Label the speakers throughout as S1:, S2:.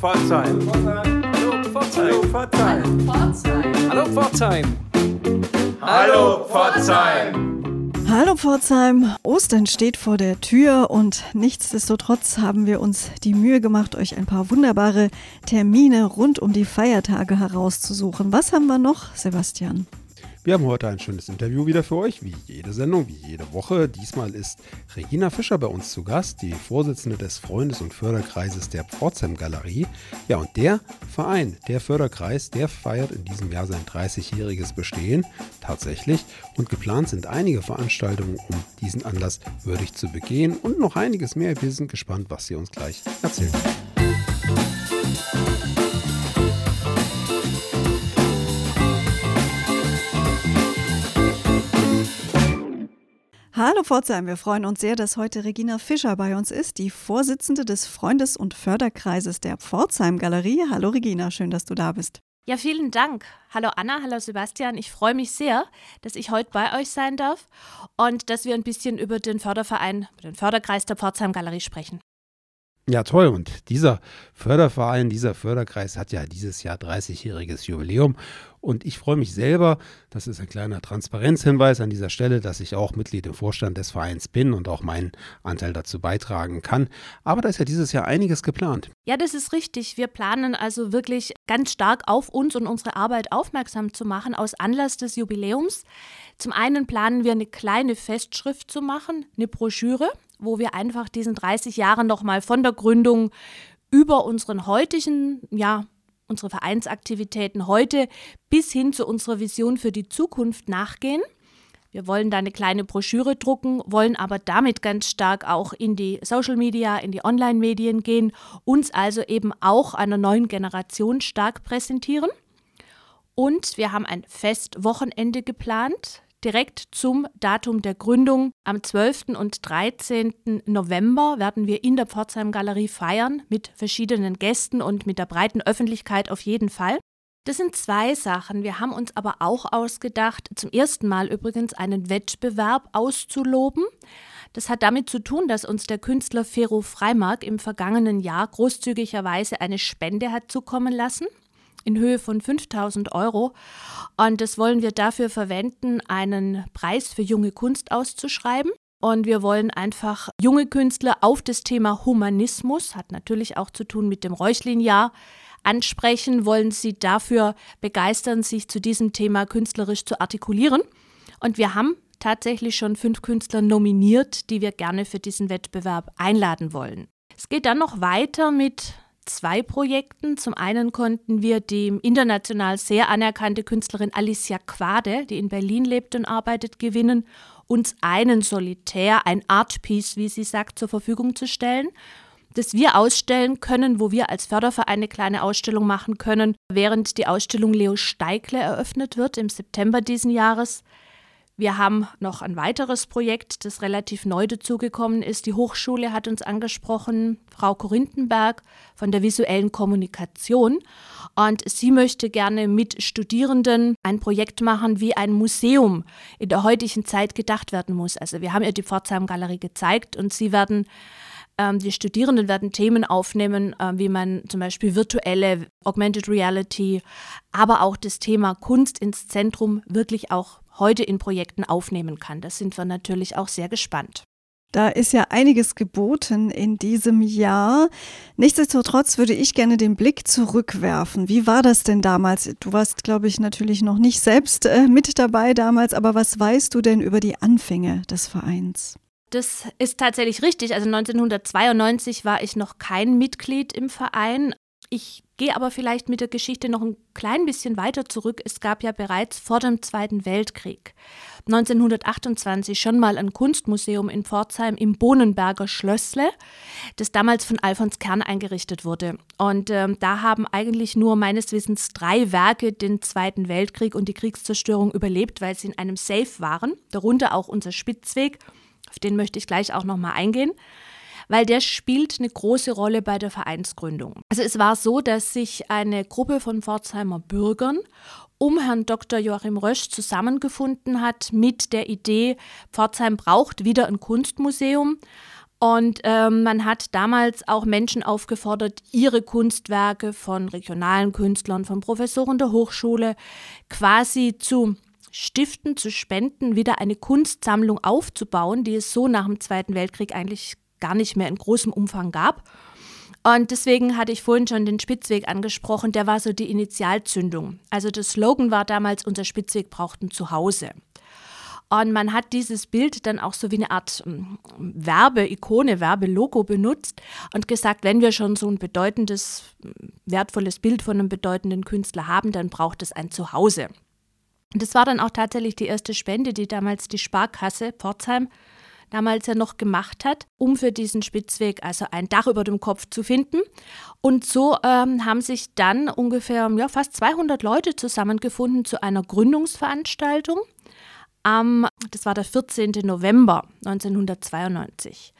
S1: Pforzheim. Hallo Pforzheim. Hallo Pforzheim. Hallo Pforzheim.
S2: Hallo Pforzheim, Ostern steht vor der Tür und nichtsdestotrotz haben wir uns die Mühe gemacht, euch ein paar wunderbare Termine rund um die Feiertage herauszusuchen. Was haben wir noch, Sebastian?
S3: Wir haben heute ein schönes Interview wieder für euch, wie jede Sendung, wie jede Woche. Diesmal ist Regina Fischer bei uns zu Gast, die Vorsitzende des Freundes- und Förderkreises der Pforzheim Galerie. Ja, und der Verein, der Förderkreis, der feiert in diesem Jahr sein 30-jähriges Bestehen tatsächlich. Und geplant sind einige Veranstaltungen, um diesen Anlass würdig zu begehen und noch einiges mehr. Wir sind gespannt, was sie uns gleich erzählen.
S2: Hallo Pforzheim, wir freuen uns sehr, dass heute Regina Fischer bei uns ist, die Vorsitzende des Freundes- und Förderkreises der Pforzheim Galerie. Hallo Regina, schön, dass du da bist.
S4: Ja, vielen Dank. Hallo Anna, hallo Sebastian. Ich freue mich sehr, dass ich heute bei euch sein darf und dass wir ein bisschen über den Förderverein, den Förderkreis der Pforzheim Galerie sprechen.
S3: Ja, toll. Und dieser Förderverein, dieser Förderkreis hat ja dieses Jahr 30-jähriges Jubiläum. Und ich freue mich selber, das ist ein kleiner Transparenzhinweis an dieser Stelle, dass ich auch Mitglied im Vorstand des Vereins bin und auch meinen Anteil dazu beitragen kann. Aber da ist ja dieses Jahr einiges geplant.
S4: Ja, das ist richtig. Wir planen also wirklich ganz stark auf uns und unsere Arbeit aufmerksam zu machen aus Anlass des Jubiläums. Zum einen planen wir eine kleine Festschrift zu machen, eine Broschüre, wo wir einfach diesen 30 Jahren nochmal von der Gründung über unseren heutigen, ja, unsere Vereinsaktivitäten heute bis hin zu unserer Vision für die Zukunft nachgehen. Wir wollen da eine kleine Broschüre drucken, wollen aber damit ganz stark auch in die Social Media, in die Online-Medien gehen, uns also eben auch einer neuen Generation stark präsentieren. Und wir haben ein Festwochenende geplant direkt zum Datum der Gründung. Am 12. und 13. November werden wir in der Pforzheim Galerie feiern mit verschiedenen Gästen und mit der breiten Öffentlichkeit auf jeden Fall. Das sind zwei Sachen. Wir haben uns aber auch ausgedacht, zum ersten Mal übrigens einen Wettbewerb auszuloben. Das hat damit zu tun, dass uns der Künstler Fero Freimark im vergangenen Jahr großzügigerweise eine Spende hat zukommen lassen in Höhe von 5000 Euro. Und das wollen wir dafür verwenden, einen Preis für junge Kunst auszuschreiben. Und wir wollen einfach junge Künstler auf das Thema Humanismus, hat natürlich auch zu tun mit dem Reuchlin-Jahr, ansprechen, wollen sie dafür begeistern, sich zu diesem Thema künstlerisch zu artikulieren. Und wir haben tatsächlich schon fünf Künstler nominiert, die wir gerne für diesen Wettbewerb einladen wollen. Es geht dann noch weiter mit zwei Projekten. Zum einen konnten wir die international sehr anerkannte Künstlerin Alicia Quade, die in Berlin lebt und arbeitet, gewinnen, uns einen Solitär, ein Artpiece, wie sie sagt, zur Verfügung zu stellen das wir ausstellen können, wo wir als Förderverein eine kleine Ausstellung machen können, während die Ausstellung Leo Steigle eröffnet wird im September diesen Jahres. Wir haben noch ein weiteres Projekt, das relativ neu dazugekommen ist. Die Hochschule hat uns angesprochen, Frau Korinthenberg von der visuellen Kommunikation. Und sie möchte gerne mit Studierenden ein Projekt machen, wie ein Museum in der heutigen Zeit gedacht werden muss. Also wir haben ihr die Pforzheim Galerie gezeigt und sie werden ähm, die Studierenden werden Themen aufnehmen, äh, wie man zum Beispiel virtuelle, Augmented Reality, aber auch das Thema Kunst ins Zentrum wirklich auch heute in Projekten aufnehmen kann. Das sind wir natürlich auch sehr gespannt.
S2: Da ist ja einiges geboten in diesem Jahr. Nichtsdestotrotz würde ich gerne den Blick zurückwerfen. Wie war das denn damals? Du warst, glaube ich, natürlich noch nicht selbst äh, mit dabei damals, aber was weißt du denn über die Anfänge des Vereins?
S4: Das ist tatsächlich richtig. Also 1992 war ich noch kein Mitglied im Verein. Ich gehe aber vielleicht mit der Geschichte noch ein klein bisschen weiter zurück. Es gab ja bereits vor dem Zweiten Weltkrieg 1928 schon mal ein Kunstmuseum in Pforzheim im Bohnenberger Schlössle, das damals von Alfons Kern eingerichtet wurde. Und äh, da haben eigentlich nur meines Wissens drei Werke den Zweiten Weltkrieg und die Kriegszerstörung überlebt, weil sie in einem Safe waren, darunter auch unser Spitzweg auf den möchte ich gleich auch nochmal eingehen, weil der spielt eine große Rolle bei der Vereinsgründung. Also es war so, dass sich eine Gruppe von Pforzheimer Bürgern um Herrn Dr. Joachim Rösch zusammengefunden hat mit der Idee, Pforzheim braucht wieder ein Kunstmuseum. Und ähm, man hat damals auch Menschen aufgefordert, ihre Kunstwerke von regionalen Künstlern, von Professoren der Hochschule quasi zu stiften, zu spenden, wieder eine Kunstsammlung aufzubauen, die es so nach dem Zweiten Weltkrieg eigentlich gar nicht mehr in großem Umfang gab. Und deswegen hatte ich vorhin schon den Spitzweg angesprochen, der war so die Initialzündung. Also der Slogan war damals, unser Spitzweg braucht ein Zuhause. Und man hat dieses Bild dann auch so wie eine Art hm, Werbeikone, Werbelogo benutzt und gesagt, wenn wir schon so ein bedeutendes, wertvolles Bild von einem bedeutenden Künstler haben, dann braucht es ein Zuhause. Und das war dann auch tatsächlich die erste Spende, die damals die Sparkasse Pforzheim damals ja noch gemacht hat, um für diesen Spitzweg also ein Dach über dem Kopf zu finden. Und so ähm, haben sich dann ungefähr ja, fast 200 Leute zusammengefunden zu einer Gründungsveranstaltung am, das war der 14. November 1992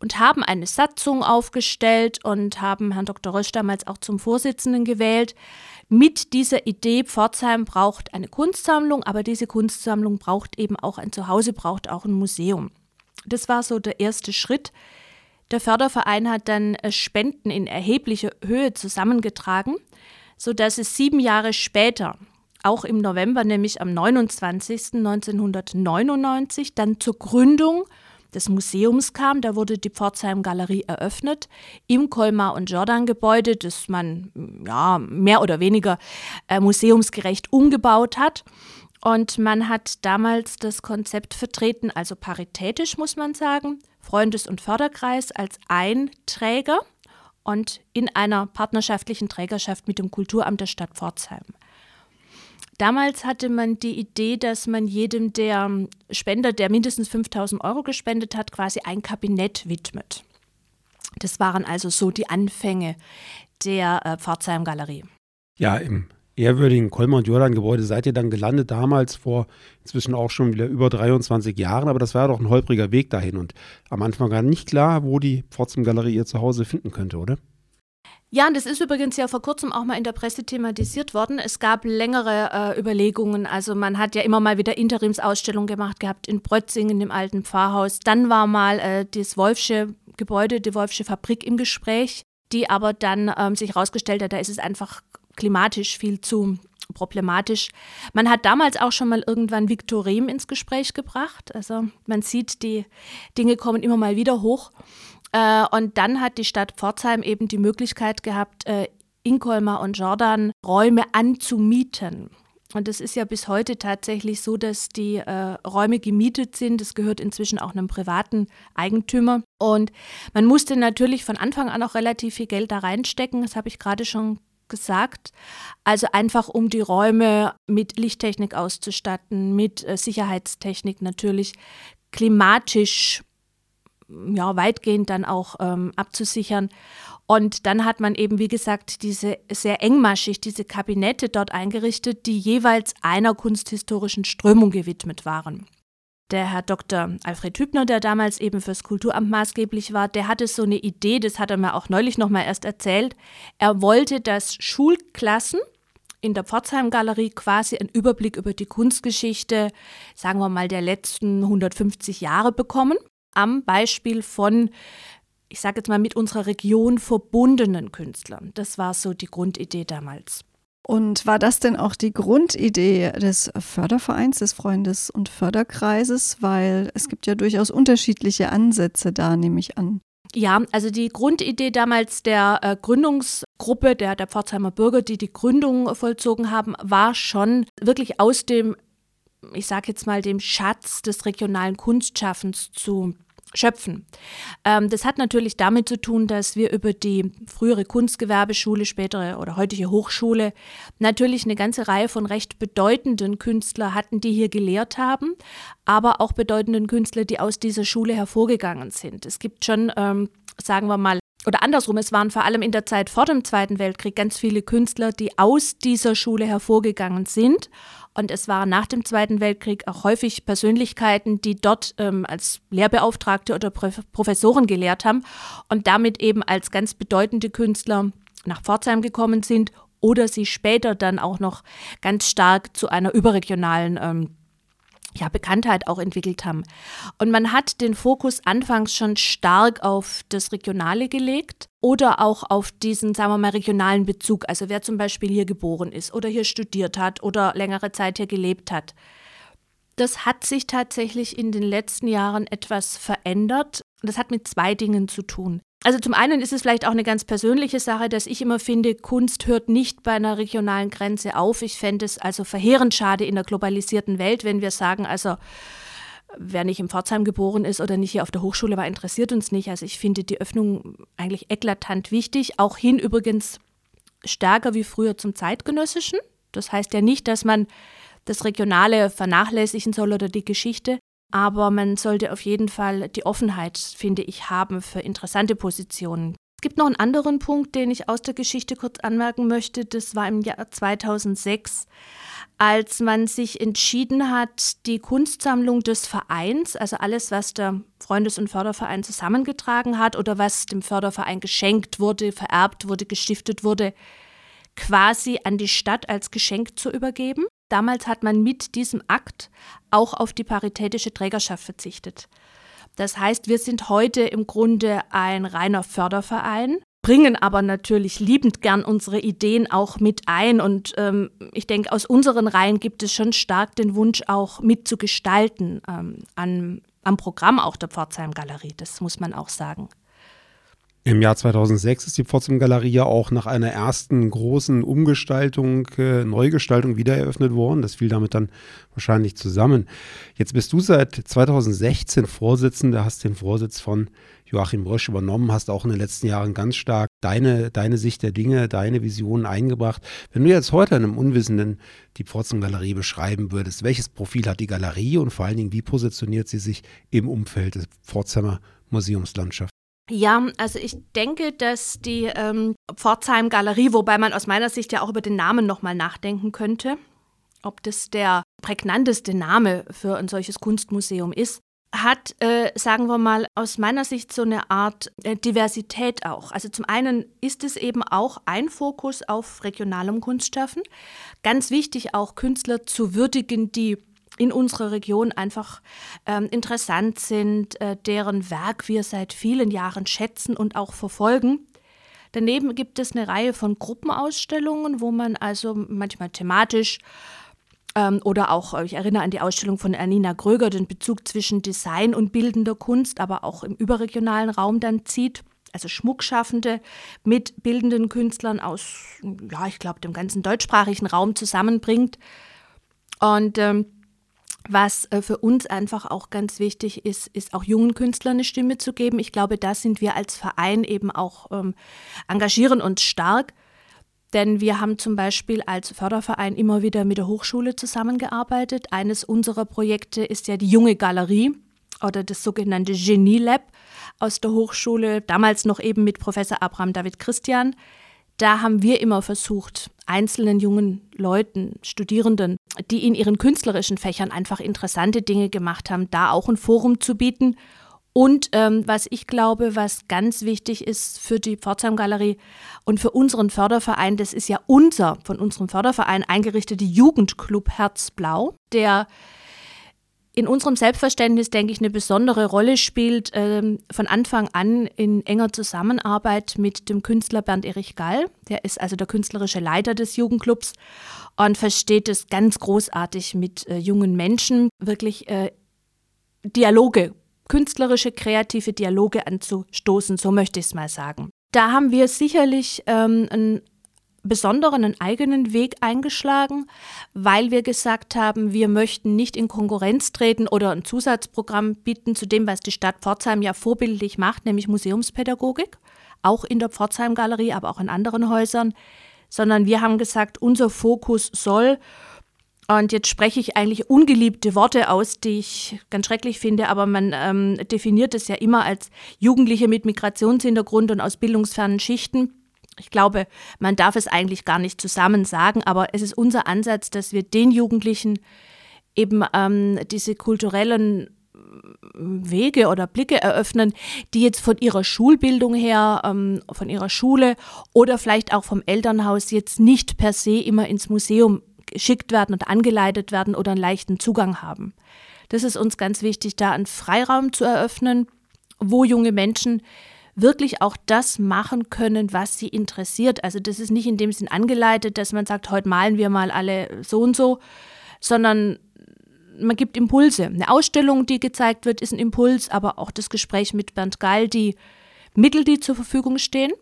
S4: und haben eine Satzung aufgestellt und haben Herrn Dr. Rösch damals auch zum Vorsitzenden gewählt mit dieser Idee, Pforzheim braucht eine Kunstsammlung, aber diese Kunstsammlung braucht eben auch ein Zuhause, braucht auch ein Museum. Das war so der erste Schritt. Der Förderverein hat dann äh, Spenden in erheblicher Höhe zusammengetragen, sodass es sieben Jahre später auch im November, nämlich am 29. 1999, dann zur Gründung des Museums kam. Da wurde die Pforzheim Galerie eröffnet im Colmar und Jordan Gebäude, das man ja, mehr oder weniger äh, museumsgerecht umgebaut hat. Und man hat damals das Konzept vertreten, also paritätisch muss man sagen, Freundes- und Förderkreis als ein Träger und in einer partnerschaftlichen Trägerschaft mit dem Kulturamt der Stadt Pforzheim. Damals hatte man die Idee, dass man jedem der Spender, der mindestens 5000 Euro gespendet hat, quasi ein Kabinett widmet. Das waren also so die Anfänge der äh, Pforzheim-Galerie.
S3: Ja, im ehrwürdigen Kolmer und Jordan Gebäude seid ihr dann gelandet, damals vor inzwischen auch schon wieder über 23 Jahren, aber das war doch ein holpriger Weg dahin und am Anfang gar nicht klar, wo die Pforzheim Galerie ihr Zuhause finden könnte, oder?
S4: Ja, und das ist übrigens ja vor kurzem auch mal in der Presse thematisiert worden. Es gab längere äh, Überlegungen. Also man hat ja immer mal wieder Interimsausstellungen gemacht gehabt in Brötzingen, im alten Pfarrhaus. Dann war mal äh, das Wolfsche Gebäude, die Wolfsche Fabrik im Gespräch, die aber dann ähm, sich herausgestellt hat, da ist es einfach klimatisch viel zu problematisch. Man hat damals auch schon mal irgendwann Viktor Rehm ins Gespräch gebracht. Also man sieht, die Dinge kommen immer mal wieder hoch. Äh, und dann hat die Stadt Pforzheim eben die Möglichkeit gehabt, äh, in Colmar und Jordan Räume anzumieten. Und es ist ja bis heute tatsächlich so, dass die äh, Räume gemietet sind. Das gehört inzwischen auch einem privaten Eigentümer. Und man musste natürlich von Anfang an auch relativ viel Geld da reinstecken. Das habe ich gerade schon gesagt. Also einfach um die Räume mit Lichttechnik auszustatten, mit äh, Sicherheitstechnik natürlich, klimatisch ja, weitgehend dann auch ähm, abzusichern. Und dann hat man eben, wie gesagt, diese sehr engmaschig, diese Kabinette dort eingerichtet, die jeweils einer kunsthistorischen Strömung gewidmet waren. Der Herr Dr. Alfred Hübner, der damals eben fürs Kulturamt maßgeblich war, der hatte so eine Idee, das hat er mir auch neulich noch mal erst erzählt. Er wollte, dass Schulklassen in der Pforzheim-Galerie quasi einen Überblick über die Kunstgeschichte, sagen wir mal, der letzten 150 Jahre bekommen am Beispiel von, ich sage jetzt mal, mit unserer Region verbundenen Künstlern. Das war so die Grundidee damals.
S2: Und war das denn auch die Grundidee des Fördervereins, des Freundes- und Förderkreises? Weil es gibt ja durchaus unterschiedliche Ansätze da, nehme ich an.
S4: Ja, also die Grundidee damals der äh, Gründungsgruppe der, der Pforzheimer Bürger, die die Gründung vollzogen haben, war schon wirklich aus dem, ich sage jetzt mal, dem Schatz des regionalen Kunstschaffens zu schöpfen. Ähm, das hat natürlich damit zu tun, dass wir über die frühere Kunstgewerbeschule, spätere oder heutige Hochschule natürlich eine ganze Reihe von recht bedeutenden Künstlern hatten, die hier gelehrt haben, aber auch bedeutenden Künstler, die aus dieser Schule hervorgegangen sind. Es gibt schon, ähm, sagen wir mal, oder andersrum, es waren vor allem in der Zeit vor dem Zweiten Weltkrieg ganz viele Künstler, die aus dieser Schule hervorgegangen sind. Und es waren nach dem Zweiten Weltkrieg auch häufig Persönlichkeiten, die dort ähm, als Lehrbeauftragte oder Professoren gelehrt haben und damit eben als ganz bedeutende Künstler nach Pforzheim gekommen sind oder sie später dann auch noch ganz stark zu einer überregionalen ähm, ja, Bekanntheit auch entwickelt haben. Und man hat den Fokus anfangs schon stark auf das Regionale gelegt oder auch auf diesen, sagen wir mal, regionalen Bezug. Also wer zum Beispiel hier geboren ist oder hier studiert hat oder längere Zeit hier gelebt hat. Das hat sich tatsächlich in den letzten Jahren etwas verändert. Das hat mit zwei Dingen zu tun. Also zum einen ist es vielleicht auch eine ganz persönliche Sache, dass ich immer finde, Kunst hört nicht bei einer regionalen Grenze auf. Ich fände es also verheerend schade in der globalisierten Welt, wenn wir sagen, also wer nicht in Pforzheim geboren ist oder nicht hier auf der Hochschule war, interessiert uns nicht. Also ich finde die Öffnung eigentlich eklatant wichtig, auch hin übrigens stärker wie früher zum zeitgenössischen. Das heißt ja nicht, dass man das Regionale vernachlässigen soll oder die Geschichte, aber man sollte auf jeden Fall die Offenheit, finde ich, haben für interessante Positionen. Es gibt noch einen anderen Punkt, den ich aus der Geschichte kurz anmerken möchte. Das war im Jahr 2006, als man sich entschieden hat, die Kunstsammlung des Vereins, also alles, was der Freundes- und Förderverein zusammengetragen hat oder was dem Förderverein geschenkt wurde, vererbt wurde, gestiftet wurde, quasi an die Stadt als Geschenk zu übergeben. Damals hat man mit diesem Akt auch auf die paritätische Trägerschaft verzichtet. Das heißt, wir sind heute im Grunde ein reiner Förderverein, bringen aber natürlich liebend gern unsere Ideen auch mit ein. Und ähm, ich denke, aus unseren Reihen gibt es schon stark den Wunsch, auch mitzugestalten ähm, an, am Programm auch der Pforzheim Galerie. Das muss man auch sagen.
S3: Im Jahr 2006 ist die Pforzheim Galerie ja auch nach einer ersten großen Umgestaltung, äh, Neugestaltung wieder eröffnet worden. Das fiel damit dann wahrscheinlich zusammen. Jetzt bist du seit 2016 Vorsitzender, hast den Vorsitz von Joachim Rösch übernommen, hast auch in den letzten Jahren ganz stark deine, deine Sicht der Dinge, deine Visionen eingebracht. Wenn du jetzt heute einem Unwissenden die Pforzheim Galerie beschreiben würdest, welches Profil hat die Galerie und vor allen Dingen, wie positioniert sie sich im Umfeld der Pforzheimer Museumslandschaft?
S4: Ja, also ich denke, dass die ähm, Pforzheim Galerie, wobei man aus meiner Sicht ja auch über den Namen nochmal nachdenken könnte, ob das der prägnanteste Name für ein solches Kunstmuseum ist, hat, äh, sagen wir mal, aus meiner Sicht so eine Art äh, Diversität auch. Also zum einen ist es eben auch ein Fokus auf regionalem Kunstschaffen. Ganz wichtig auch Künstler zu würdigen, die in unserer Region einfach ähm, interessant sind, äh, deren Werk wir seit vielen Jahren schätzen und auch verfolgen. Daneben gibt es eine Reihe von Gruppenausstellungen, wo man also manchmal thematisch ähm, oder auch, ich erinnere an die Ausstellung von Ernina Gröger, den Bezug zwischen Design und bildender Kunst, aber auch im überregionalen Raum dann zieht. Also Schmuckschaffende mit bildenden Künstlern aus, ja, ich glaube, dem ganzen deutschsprachigen Raum zusammenbringt. Und ähm, was äh, für uns einfach auch ganz wichtig ist, ist auch jungen Künstlern eine Stimme zu geben. Ich glaube, da sind wir als Verein eben auch ähm, engagieren uns stark. Denn wir haben zum Beispiel als Förderverein immer wieder mit der Hochschule zusammengearbeitet. Eines unserer Projekte ist ja die junge Galerie oder das sogenannte Genie Lab aus der Hochschule, damals noch eben mit Professor Abraham David Christian. Da haben wir immer versucht, einzelnen jungen Leuten, Studierenden, die in ihren künstlerischen Fächern einfach interessante Dinge gemacht haben, da auch ein Forum zu bieten. Und ähm, was ich glaube, was ganz wichtig ist für die Pforzheim Galerie und für unseren Förderverein, das ist ja unser von unserem Förderverein eingerichtete Jugendclub Herzblau, der in unserem Selbstverständnis, denke ich, eine besondere Rolle spielt, ähm, von Anfang an in enger Zusammenarbeit mit dem Künstler Bernd Erich Gall. Der ist also der künstlerische Leiter des Jugendclubs und versteht es ganz großartig mit äh, jungen Menschen, wirklich äh, Dialoge, künstlerische, kreative Dialoge anzustoßen, so möchte ich es mal sagen. Da haben wir sicherlich ähm, ein besonderen, einen eigenen Weg eingeschlagen, weil wir gesagt haben, wir möchten nicht in Konkurrenz treten oder ein Zusatzprogramm bieten zu dem, was die Stadt Pforzheim ja vorbildlich macht, nämlich Museumspädagogik, auch in der Pforzheim Galerie, aber auch in anderen Häusern, sondern wir haben gesagt, unser Fokus soll und jetzt spreche ich eigentlich ungeliebte Worte aus, die ich ganz schrecklich finde, aber man ähm, definiert es ja immer als Jugendliche mit Migrationshintergrund und aus bildungsfernen Schichten. Ich glaube, man darf es eigentlich gar nicht zusammen sagen, aber es ist unser Ansatz, dass wir den Jugendlichen eben ähm, diese kulturellen Wege oder Blicke eröffnen, die jetzt von ihrer Schulbildung her, ähm, von ihrer Schule oder vielleicht auch vom Elternhaus jetzt nicht per se immer ins Museum geschickt werden und angeleitet werden oder einen leichten Zugang haben. Das ist uns ganz wichtig, da einen Freiraum zu eröffnen, wo junge Menschen wirklich auch das machen können, was sie interessiert. Also das ist nicht in dem Sinn angeleitet, dass man sagt, heute malen wir mal alle so und so, sondern man gibt Impulse. Eine Ausstellung, die gezeigt wird, ist ein Impuls, aber auch das Gespräch mit Bernd Gall, die Mittel, die zur Verfügung stehen.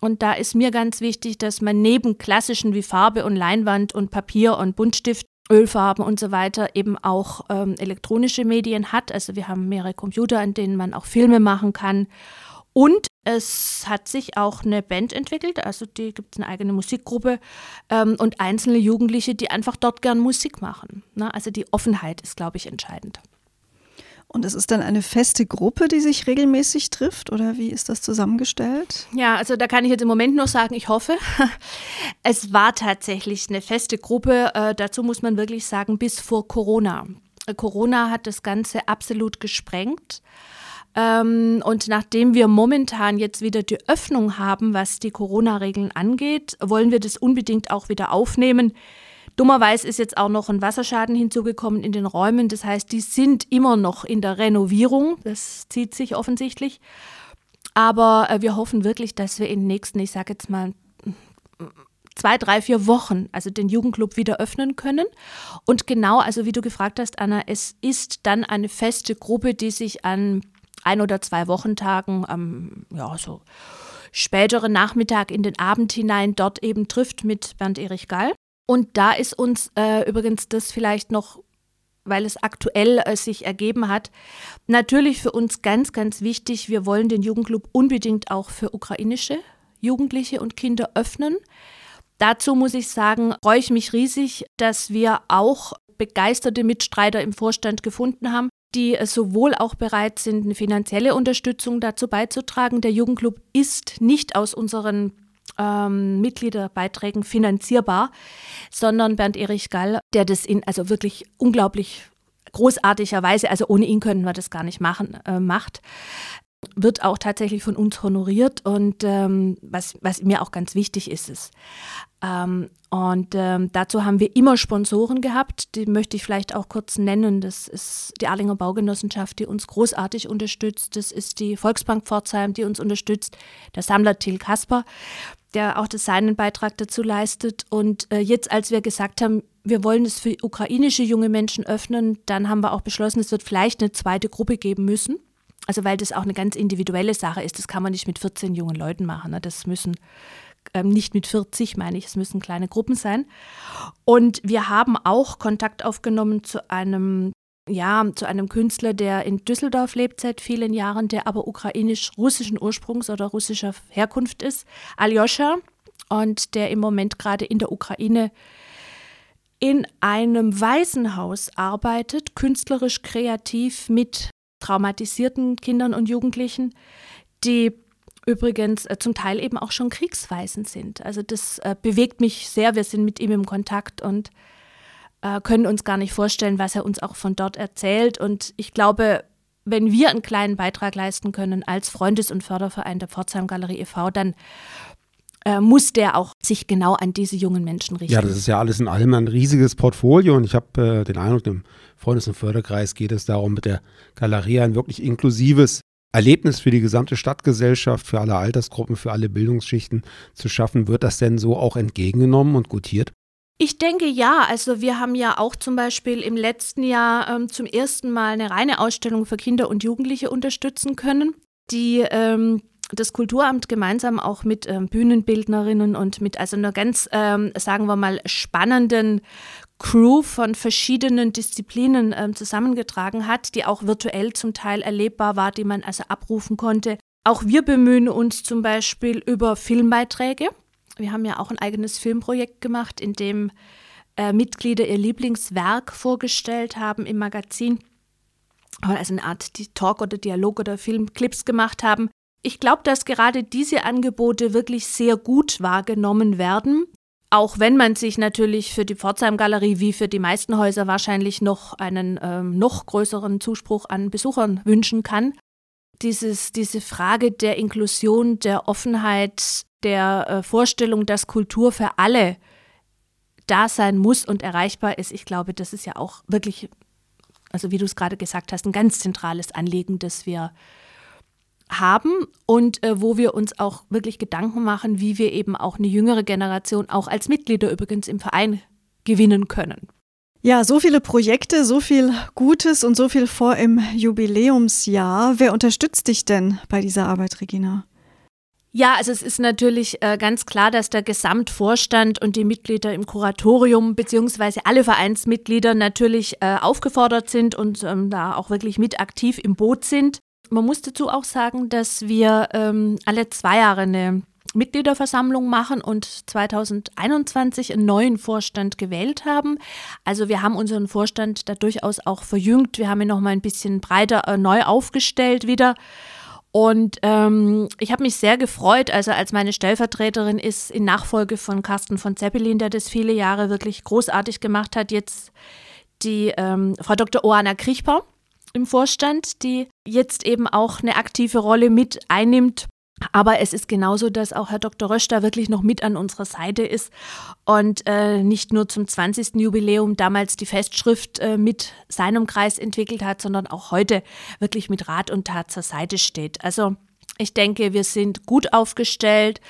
S4: Und da ist mir ganz wichtig, dass man neben klassischen wie Farbe und Leinwand und Papier und Buntstift, Ölfarben und so weiter eben auch ähm, elektronische Medien hat. Also wir haben mehrere Computer, an denen man auch Filme machen kann. Und es hat sich auch eine Band entwickelt, also die gibt es eine eigene Musikgruppe ähm, und einzelne Jugendliche, die einfach dort gern Musik machen. Ne? Also die Offenheit ist, glaube ich, entscheidend.
S2: Und es ist dann eine feste Gruppe, die sich regelmäßig trifft oder wie ist das zusammengestellt?
S4: Ja, also da kann ich jetzt im Moment nur sagen, ich hoffe. Es war tatsächlich eine feste Gruppe. Äh, dazu muss man wirklich sagen, bis vor Corona. Corona hat das Ganze absolut gesprengt. Ähm, und nachdem wir momentan jetzt wieder die Öffnung haben, was die Corona-Regeln angeht, wollen wir das unbedingt auch wieder aufnehmen. Dummerweise ist jetzt auch noch ein Wasserschaden hinzugekommen in den Räumen. Das heißt, die sind immer noch in der Renovierung. Das zieht sich offensichtlich. Aber äh, wir hoffen wirklich, dass wir in den nächsten, ich sage jetzt mal, zwei, drei, vier Wochen, also den Jugendclub wieder öffnen können. Und genau, also wie du gefragt hast, Anna, es ist dann eine feste Gruppe, die sich an ein oder zwei Wochentagen am ja, so späteren Nachmittag in den Abend hinein dort eben trifft mit Bernd Erich Gall. Und da ist uns äh, übrigens das vielleicht noch, weil es aktuell äh, sich ergeben hat, natürlich für uns ganz, ganz wichtig. Wir wollen den Jugendclub unbedingt auch für ukrainische Jugendliche und Kinder öffnen. Dazu muss ich sagen, freue ich mich riesig, dass wir auch begeisterte Mitstreiter im Vorstand gefunden haben, die sowohl auch bereit sind, eine finanzielle Unterstützung dazu beizutragen. Der Jugendclub ist nicht aus unseren ähm, Mitgliederbeiträgen finanzierbar, sondern Bernd Erich Gall, der das in also wirklich unglaublich großartigerweise, also ohne ihn könnten wir das gar nicht machen, äh, macht wird auch tatsächlich von uns honoriert und ähm, was, was mir auch ganz wichtig ist, ist. Ähm, und ähm, dazu haben wir immer Sponsoren gehabt, die möchte ich vielleicht auch kurz nennen. Das ist die Arlinger Baugenossenschaft, die uns großartig unterstützt. Das ist die Volksbank Pforzheim, die uns unterstützt. Der Sammler Till Kasper, der auch seinen Beitrag dazu leistet. Und äh, jetzt, als wir gesagt haben, wir wollen es für ukrainische junge Menschen öffnen, dann haben wir auch beschlossen, es wird vielleicht eine zweite Gruppe geben müssen also weil das auch eine ganz individuelle Sache ist. Das kann man nicht mit 14 jungen Leuten machen. Ne? Das müssen ähm, nicht mit 40, meine ich, es müssen kleine Gruppen sein. Und wir haben auch Kontakt aufgenommen zu einem ja, zu einem Künstler, der in Düsseldorf lebt seit vielen Jahren, der aber ukrainisch-russischen Ursprungs oder russischer Herkunft ist, Aljoscha, und der im Moment gerade in der Ukraine in einem Waisenhaus arbeitet, künstlerisch kreativ mit traumatisierten Kindern und Jugendlichen, die übrigens äh, zum Teil eben auch schon kriegsweisen sind. Also das äh, bewegt mich sehr. Wir sind mit ihm im Kontakt und äh, können uns gar nicht vorstellen, was er uns auch von dort erzählt. Und ich glaube, wenn wir einen kleinen Beitrag leisten können als Freundes- und Förderverein der Pforzheim Galerie e.V., dann äh, muss der auch sich genau an diese jungen Menschen richten.
S3: Ja, das ist ja alles in allem ein riesiges Portfolio und ich habe äh, den Eindruck, im Freundes- und Förderkreis geht es darum, mit der Galerie ein wirklich inklusives Erlebnis für die gesamte Stadtgesellschaft, für alle Altersgruppen, für alle Bildungsschichten zu schaffen. Wird das denn so auch entgegengenommen und gutiert?
S4: Ich denke ja. Also wir haben ja auch zum Beispiel im letzten Jahr ähm, zum ersten Mal eine reine Ausstellung für Kinder und Jugendliche unterstützen können, die ähm, das Kulturamt gemeinsam auch mit ähm, Bühnenbildnerinnen und mit also einer ganz, ähm, sagen wir mal, spannenden Crew von verschiedenen Disziplinen ähm, zusammengetragen hat, die auch virtuell zum Teil erlebbar war, die man also abrufen konnte. Auch wir bemühen uns zum Beispiel über Filmbeiträge. Wir haben ja auch ein eigenes Filmprojekt gemacht, in dem äh, Mitglieder ihr Lieblingswerk vorgestellt haben im Magazin also eine Art Talk oder Dialog oder Filmclips gemacht haben ich glaube, dass gerade diese Angebote wirklich sehr gut wahrgenommen werden. Auch wenn man sich natürlich für die Pforzheim-Galerie wie für die meisten Häuser wahrscheinlich noch einen ähm, noch größeren Zuspruch an Besuchern wünschen kann. Dieses, diese Frage der Inklusion, der Offenheit, der äh, Vorstellung, dass Kultur für alle da sein muss und erreichbar ist, ich glaube, das ist ja auch wirklich also wie du es gerade gesagt hast, ein ganz zentrales Anliegen, das wir haben und äh, wo wir uns auch wirklich Gedanken machen, wie wir eben auch eine jüngere Generation auch als Mitglieder übrigens im Verein gewinnen können.
S2: Ja, so viele Projekte, so viel Gutes und so viel vor im Jubiläumsjahr. Wer unterstützt dich denn bei dieser Arbeit, Regina?
S4: Ja, also es ist natürlich äh, ganz klar, dass der Gesamtvorstand und die Mitglieder im Kuratorium beziehungsweise alle Vereinsmitglieder natürlich äh, aufgefordert sind und ähm, da auch wirklich mit aktiv im Boot sind. Man muss dazu auch sagen, dass wir ähm, alle zwei Jahre eine Mitgliederversammlung machen und 2021 einen neuen Vorstand gewählt haben. Also wir haben unseren Vorstand da durchaus auch verjüngt. Wir haben ihn noch mal ein bisschen breiter äh, neu aufgestellt wieder. Und ähm, ich habe mich sehr gefreut, also als meine Stellvertreterin ist in Nachfolge von Carsten von Zeppelin, der das viele Jahre wirklich großartig gemacht hat, jetzt die ähm, Frau Dr. Oana Kriechper im Vorstand, die jetzt eben auch eine aktive Rolle mit einnimmt aber es ist genauso, dass auch Herr Dr. Rösch da wirklich noch mit an unserer Seite ist und äh, nicht nur zum 20. Jubiläum damals die Festschrift äh, mit seinem Kreis entwickelt hat, sondern auch heute wirklich mit Rat und Tat zur Seite steht. Also ich denke, wir sind gut aufgestellt,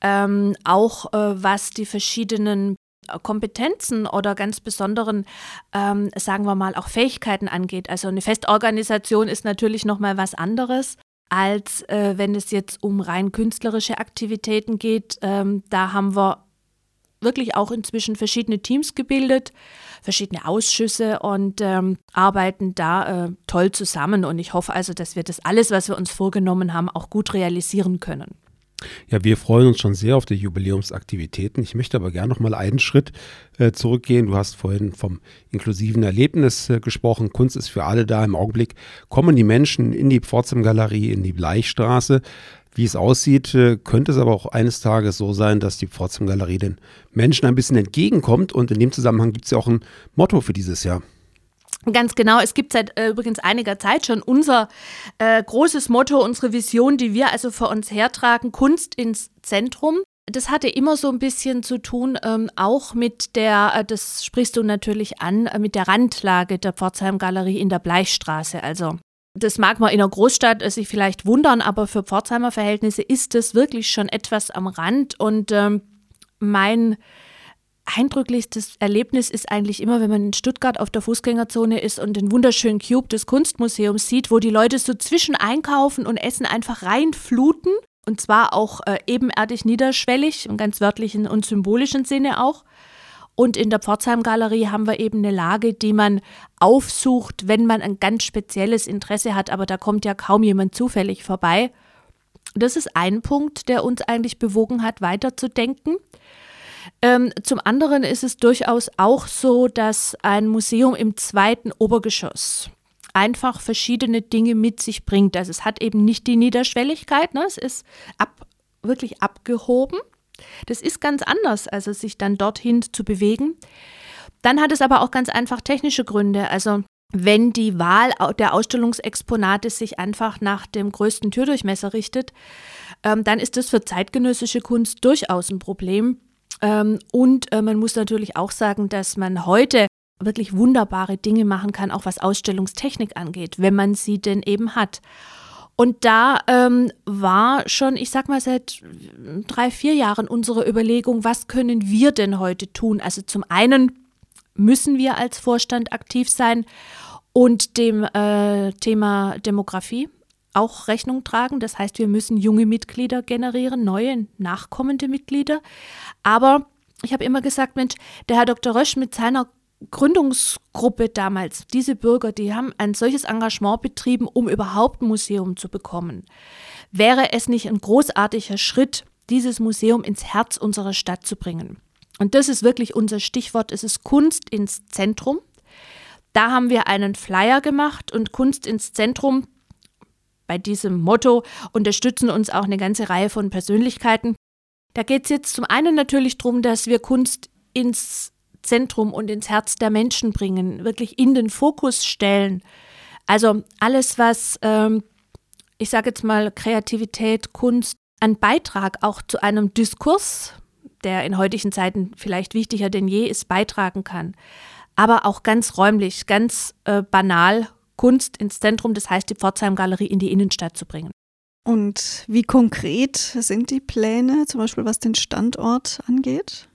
S4: ähm, auch äh, was die verschiedenen Kompetenzen oder ganz besonderen, ähm, sagen wir mal, auch Fähigkeiten angeht. Also eine Festorganisation ist natürlich noch mal was anderes als äh, wenn es jetzt um rein künstlerische Aktivitäten geht. Ähm, da haben wir wirklich auch inzwischen verschiedene Teams gebildet, verschiedene Ausschüsse und ähm, arbeiten da äh, toll zusammen. Und ich hoffe also, dass wir das alles, was wir uns vorgenommen haben, auch gut realisieren können.
S3: Ja, wir freuen uns schon sehr auf die Jubiläumsaktivitäten. Ich möchte aber gerne noch mal einen Schritt äh, zurückgehen. Du hast vorhin vom inklusiven Erlebnis äh, gesprochen. Kunst ist für alle da. Im Augenblick kommen die Menschen in die Pforzheim-Galerie, in die Bleichstraße. Wie es aussieht, äh, könnte es aber auch eines Tages so sein, dass die Pforzheim-Galerie den Menschen ein bisschen entgegenkommt. Und in dem Zusammenhang gibt es ja auch ein Motto für dieses Jahr.
S4: Ganz genau. Es gibt seit äh, übrigens einiger Zeit schon unser äh, großes Motto, unsere Vision, die wir also vor uns hertragen, Kunst ins Zentrum. Das hatte immer so ein bisschen zu tun, ähm, auch mit der, äh, das sprichst du natürlich an, äh, mit der Randlage der Pforzheim Galerie in der Bleichstraße. Also das mag man in einer Großstadt äh, sich vielleicht wundern, aber für Pforzheimer Verhältnisse ist das wirklich schon etwas am Rand. Und ähm, mein eindrücklichstes Erlebnis ist eigentlich immer, wenn man in Stuttgart auf der Fußgängerzone ist und den wunderschönen Cube des Kunstmuseums sieht, wo die Leute so zwischen Einkaufen und Essen einfach reinfluten. Und zwar auch äh, ebenerdig niederschwellig, im ganz wörtlichen und symbolischen Sinne auch. Und in der Pforzheim-Galerie haben wir eben eine Lage, die man aufsucht, wenn man ein ganz spezielles Interesse hat, aber da kommt ja kaum jemand zufällig vorbei. Das ist ein Punkt, der uns eigentlich bewogen hat, weiterzudenken. Ähm, zum anderen ist es durchaus auch so, dass ein Museum im zweiten Obergeschoss einfach verschiedene Dinge mit sich bringt. Also es hat eben nicht die Niederschwelligkeit, ne? es ist ab, wirklich abgehoben. Das ist ganz anders, also sich dann dorthin zu bewegen. Dann hat es aber auch ganz einfach technische Gründe. Also wenn die Wahl der Ausstellungsexponate sich einfach nach dem größten Türdurchmesser richtet, ähm, dann ist das für zeitgenössische Kunst durchaus ein Problem. Ähm, und äh, man muss natürlich auch sagen, dass man heute wirklich wunderbare Dinge machen kann, auch was Ausstellungstechnik angeht, wenn man sie denn eben hat. Und da ähm, war schon, ich sag mal, seit drei, vier Jahren unsere Überlegung, was können wir denn heute tun? Also zum einen müssen wir als Vorstand aktiv sein und dem äh, Thema Demografie auch Rechnung tragen. Das heißt, wir müssen junge Mitglieder generieren, neue, nachkommende Mitglieder. Aber ich habe immer gesagt, Mensch, der Herr Dr. Rösch mit seiner Gründungsgruppe damals, diese Bürger, die haben ein solches Engagement betrieben, um überhaupt ein Museum zu bekommen. Wäre es nicht ein großartiger Schritt, dieses Museum ins Herz unserer Stadt zu bringen? Und das ist wirklich unser Stichwort. Es ist Kunst ins Zentrum. Da haben wir einen Flyer gemacht und Kunst ins Zentrum bei diesem Motto unterstützen uns auch eine ganze Reihe von Persönlichkeiten. Da geht es jetzt zum einen natürlich darum, dass wir Kunst ins Zentrum und ins Herz der Menschen bringen, wirklich in den Fokus stellen. Also alles, was, ähm, ich sage jetzt mal, Kreativität, Kunst, einen Beitrag auch zu einem Diskurs, der in heutigen Zeiten vielleicht wichtiger denn je ist, beitragen kann. aber auch ganz räumlich, ganz äh, banal Kunst ins Zentrum, das heißt die Pforzheim Galerie in die Innenstadt zu bringen.
S2: Und wie konkret sind die Pläne, zum Beispiel was den Standort angeht?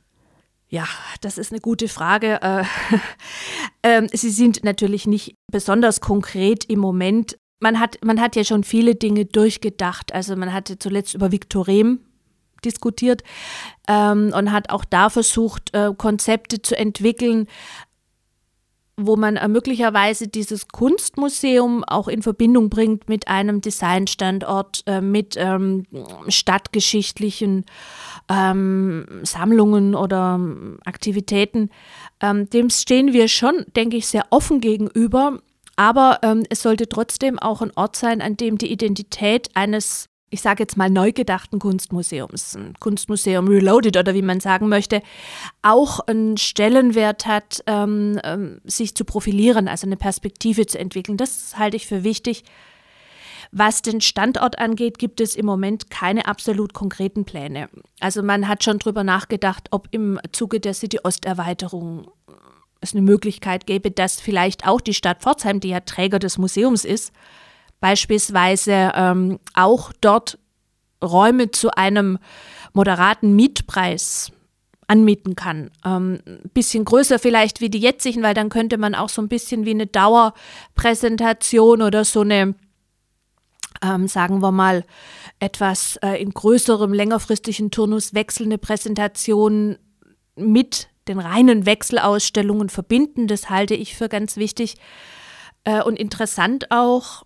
S4: Ja, das ist eine gute Frage. Äh, ähm, sie sind natürlich nicht besonders konkret im Moment. Man hat, man hat ja schon viele Dinge durchgedacht. Also man hatte zuletzt über Viktorem diskutiert ähm, und hat auch da versucht, äh, Konzepte zu entwickeln, wo man äh, möglicherweise dieses Kunstmuseum auch in Verbindung bringt mit einem Designstandort, äh, mit ähm, stadtgeschichtlichen ähm, Sammlungen oder ähm, Aktivitäten. Ähm, dem stehen wir schon, denke ich, sehr offen gegenüber. Aber ähm, es sollte trotzdem auch ein Ort sein, an dem die Identität eines ich sage jetzt mal neu gedachten Kunstmuseums, ein Kunstmuseum Reloaded oder wie man sagen möchte, auch einen Stellenwert hat, ähm, ähm, sich zu profilieren, also eine Perspektive zu entwickeln. Das halte ich für wichtig. Was den Standort angeht, gibt es im Moment keine absolut konkreten Pläne. Also man hat schon darüber nachgedacht, ob im Zuge der City-Ost-Erweiterung es eine Möglichkeit gäbe, dass vielleicht auch die Stadt Pforzheim, die ja Träger des Museums ist, beispielsweise ähm, auch dort Räume zu einem moderaten Mietpreis anmieten kann. Ähm, ein bisschen größer vielleicht wie die jetzigen, weil dann könnte man auch so ein bisschen wie eine Dauerpräsentation oder so eine, ähm, sagen wir mal, etwas äh, in größerem, längerfristigen Turnus wechselnde Präsentation mit den reinen Wechselausstellungen verbinden. Das halte ich für ganz wichtig äh, und interessant auch.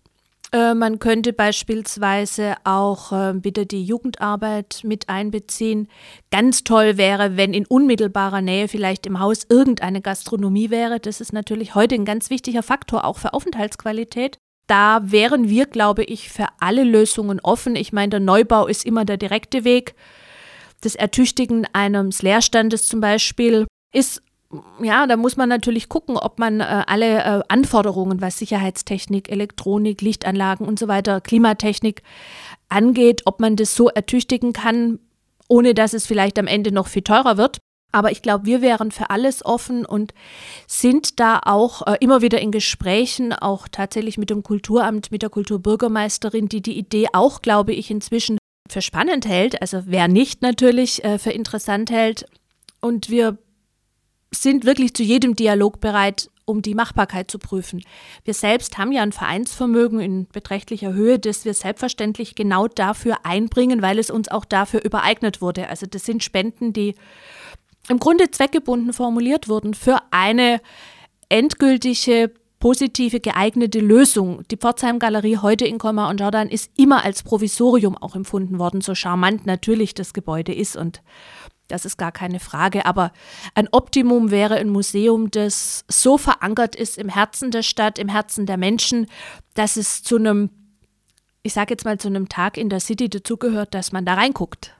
S4: Äh, man könnte beispielsweise auch äh, wieder die Jugendarbeit mit einbeziehen. Ganz toll wäre, wenn in unmittelbarer Nähe vielleicht im Haus irgendeine Gastronomie wäre. Das ist natürlich heute ein ganz wichtiger Faktor auch für Aufenthaltsqualität. Da wären wir, glaube ich, für alle Lösungen offen. Ich meine, der Neubau ist immer der direkte Weg. Das Ertüchtigen eines Leerstandes zum Beispiel ist ja, da muss man natürlich gucken, ob man äh, alle äh, Anforderungen, was Sicherheitstechnik, Elektronik, Lichtanlagen und so weiter, Klimatechnik angeht, ob man das so ertüchtigen kann, ohne dass es vielleicht am Ende noch viel teurer wird. Aber ich glaube, wir wären für alles offen und sind da auch äh, immer wieder in Gesprächen, auch tatsächlich mit dem Kulturamt, mit der Kulturbürgermeisterin, die die Idee auch, glaube ich, inzwischen für spannend hält. Also wer nicht natürlich äh, für interessant hält. Und wir sind wirklich zu jedem Dialog bereit, um die Machbarkeit zu prüfen. Wir selbst haben ja ein Vereinsvermögen in beträchtlicher Höhe, das wir selbstverständlich genau dafür einbringen, weil es uns auch dafür übereignet wurde. Also das sind Spenden, die im Grunde zweckgebunden formuliert wurden für eine endgültige positive, geeignete Lösung. Die Pforzheim Galerie heute in Colmar und Jordan ist immer als Provisorium auch empfunden worden, so charmant natürlich das Gebäude ist und das ist gar keine Frage. Aber ein Optimum wäre ein Museum, das so verankert ist im Herzen der Stadt, im Herzen der Menschen, dass es zu einem, ich sage jetzt mal, zu einem Tag in der City dazugehört, dass man da reinguckt.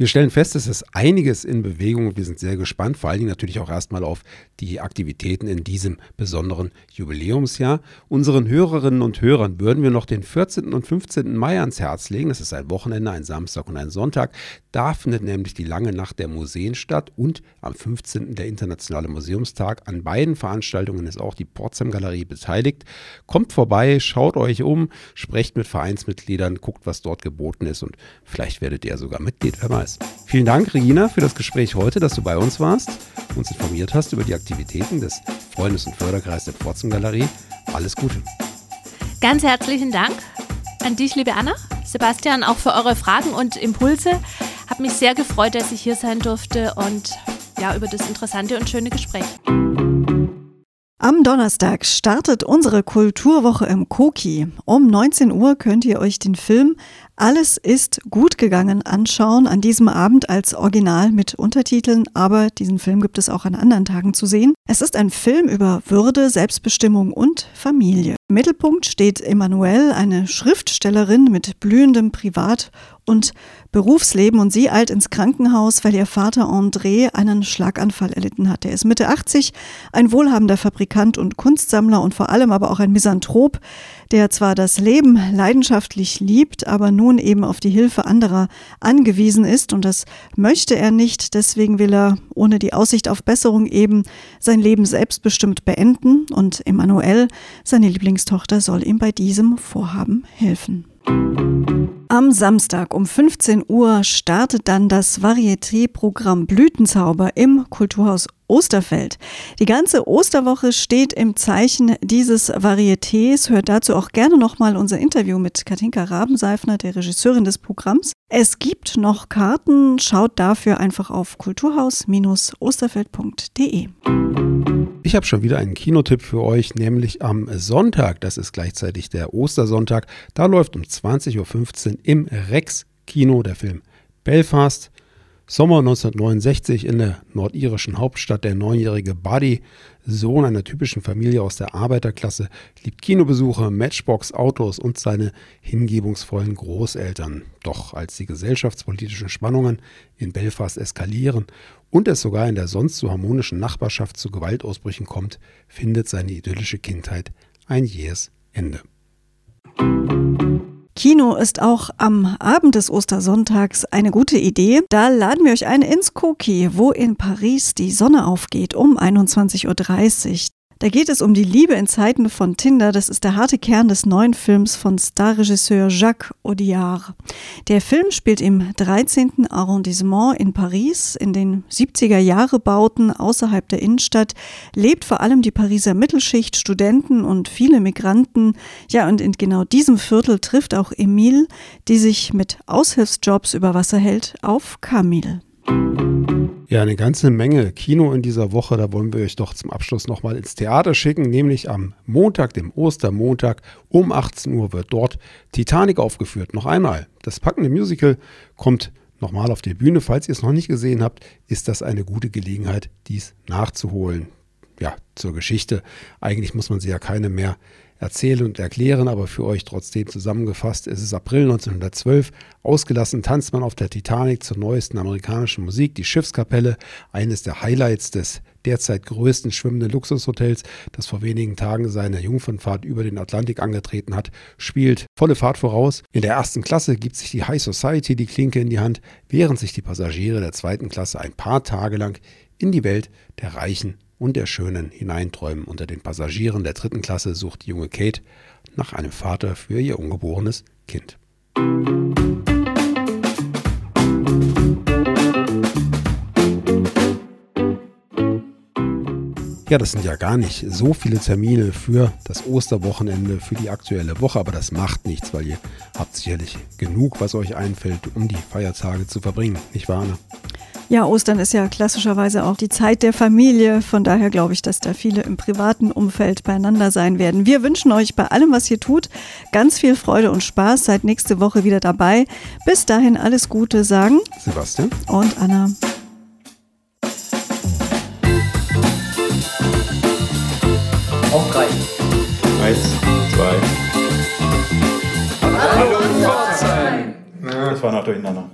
S3: Wir stellen fest, es ist einiges in Bewegung und wir sind sehr gespannt, vor allen Dingen natürlich auch erstmal auf die Aktivitäten in diesem besonderen Jubiläumsjahr. Unseren Hörerinnen und Hörern würden wir noch den 14. und 15. Mai ans Herz legen. Das ist ein Wochenende, ein Samstag und ein Sonntag. Da findet nämlich die lange Nacht der Museen statt und am 15. der Internationale Museumstag. An beiden Veranstaltungen ist auch die Potsdam Galerie beteiligt. Kommt vorbei, schaut euch um, sprecht mit Vereinsmitgliedern, guckt, was dort geboten ist und vielleicht werdet ihr sogar Mitglied, wer weiß. Vielen Dank, Regina, für das Gespräch heute, dass du bei uns warst, uns informiert hast über die Aktivitäten des Freundes- und Förderkreises der Pforzheim Galerie. Alles Gute.
S4: Ganz herzlichen Dank an dich, liebe Anna, Sebastian, auch für eure Fragen und Impulse. Hat mich sehr gefreut, dass ich hier sein durfte und ja, über das interessante und schöne Gespräch.
S2: Am Donnerstag startet unsere Kulturwoche im Koki. Um 19 Uhr könnt ihr euch den Film alles ist gut gegangen anschauen an diesem Abend als Original mit Untertiteln, aber diesen Film gibt es auch an anderen Tagen zu sehen. Es ist ein Film über Würde, Selbstbestimmung und Familie. Im Mittelpunkt steht Emanuelle, eine Schriftstellerin mit blühendem Privat- und Berufsleben und sie eilt ins Krankenhaus, weil ihr Vater André einen Schlaganfall erlitten hat. Er ist Mitte 80, ein wohlhabender Fabrikant und Kunstsammler und vor allem aber auch ein Misanthrop, der zwar das Leben leidenschaftlich liebt, aber nun eben auf die Hilfe anderer angewiesen ist und das möchte er nicht. Deswegen will er ohne die Aussicht auf Besserung eben sein Leben selbstbestimmt beenden und Emmanuel, seine Lieblingstochter, soll ihm bei diesem Vorhaben helfen. Am Samstag um 15 Uhr startet dann das Varieté-Programm Blütenzauber im Kulturhaus Osterfeld. Die ganze Osterwoche steht im Zeichen dieses Varietés. Hört dazu auch gerne nochmal unser Interview mit Katinka Rabenseifner, der Regisseurin des Programms. Es gibt noch Karten. Schaut dafür einfach auf kulturhaus-osterfeld.de.
S3: Ich habe schon wieder einen Kinotipp für euch, nämlich am Sonntag, das ist gleichzeitig der Ostersonntag, da läuft um 20.15 Uhr im Rex Kino der Film Belfast. Sommer 1969 in der nordirischen Hauptstadt. Der neunjährige Buddy, Sohn einer typischen Familie aus der Arbeiterklasse, liebt Kinobesuche, Matchbox, Autos und seine hingebungsvollen Großeltern. Doch als die gesellschaftspolitischen Spannungen in Belfast eskalieren und es sogar in der sonst so harmonischen Nachbarschaft zu Gewaltausbrüchen kommt, findet seine idyllische Kindheit ein jähes Ende.
S2: Kino ist auch am Abend des Ostersonntags eine gute Idee. Da laden wir euch ein ins Koki, wo in Paris die Sonne aufgeht um 21.30 Uhr. Da geht es um die Liebe in Zeiten von Tinder. Das ist der harte Kern des neuen Films von Starregisseur Jacques Audiard. Der Film spielt im 13. Arrondissement in Paris, in den 70er Jahre Bauten außerhalb der Innenstadt, lebt vor allem die Pariser Mittelschicht, Studenten und viele Migranten. Ja, und in genau diesem Viertel trifft auch Emile, die sich mit Aushilfsjobs über Wasser hält, auf Camille.
S3: Ja, eine ganze Menge Kino in dieser Woche. Da wollen wir euch doch zum Abschluss nochmal ins Theater schicken, nämlich am Montag, dem Ostermontag um 18 Uhr wird dort Titanic aufgeführt. Noch einmal, das packende Musical kommt nochmal auf die Bühne. Falls ihr es noch nicht gesehen habt, ist das eine gute Gelegenheit, dies nachzuholen. Ja, zur Geschichte. Eigentlich muss man sie ja keine mehr erzählen und erklären, aber für euch trotzdem zusammengefasst. Es ist April 1912. Ausgelassen tanzt man auf der Titanic zur neuesten amerikanischen Musik. Die Schiffskapelle, eines der Highlights des derzeit größten schwimmenden Luxushotels, das vor wenigen Tagen seine Jungfernfahrt über den Atlantik angetreten hat, spielt volle Fahrt voraus. In der ersten Klasse gibt sich die High Society die Klinke in die Hand, während sich die Passagiere der zweiten Klasse ein paar Tage lang in die Welt der Reichen und der Schönen hineinträumen. Unter den Passagieren der dritten Klasse sucht die junge Kate nach einem Vater für ihr ungeborenes Kind. Ja, das sind ja gar nicht so viele Termine für das Osterwochenende, für die aktuelle Woche, aber das macht nichts, weil ihr habt sicherlich genug, was euch einfällt, um die Feiertage zu verbringen, nicht wahr?
S2: Ja, Ostern ist ja klassischerweise auch die Zeit der Familie. Von daher glaube ich, dass da viele im privaten Umfeld beieinander sein werden. Wir wünschen euch bei allem, was ihr tut, ganz viel Freude und Spaß. Seid nächste Woche wieder dabei. Bis dahin alles Gute sagen
S3: Sebastian
S2: und Anna.
S1: Auf drei.
S5: Eins, zwei.
S1: Hallo, Pforzheim!
S5: Das war noch durcheinander.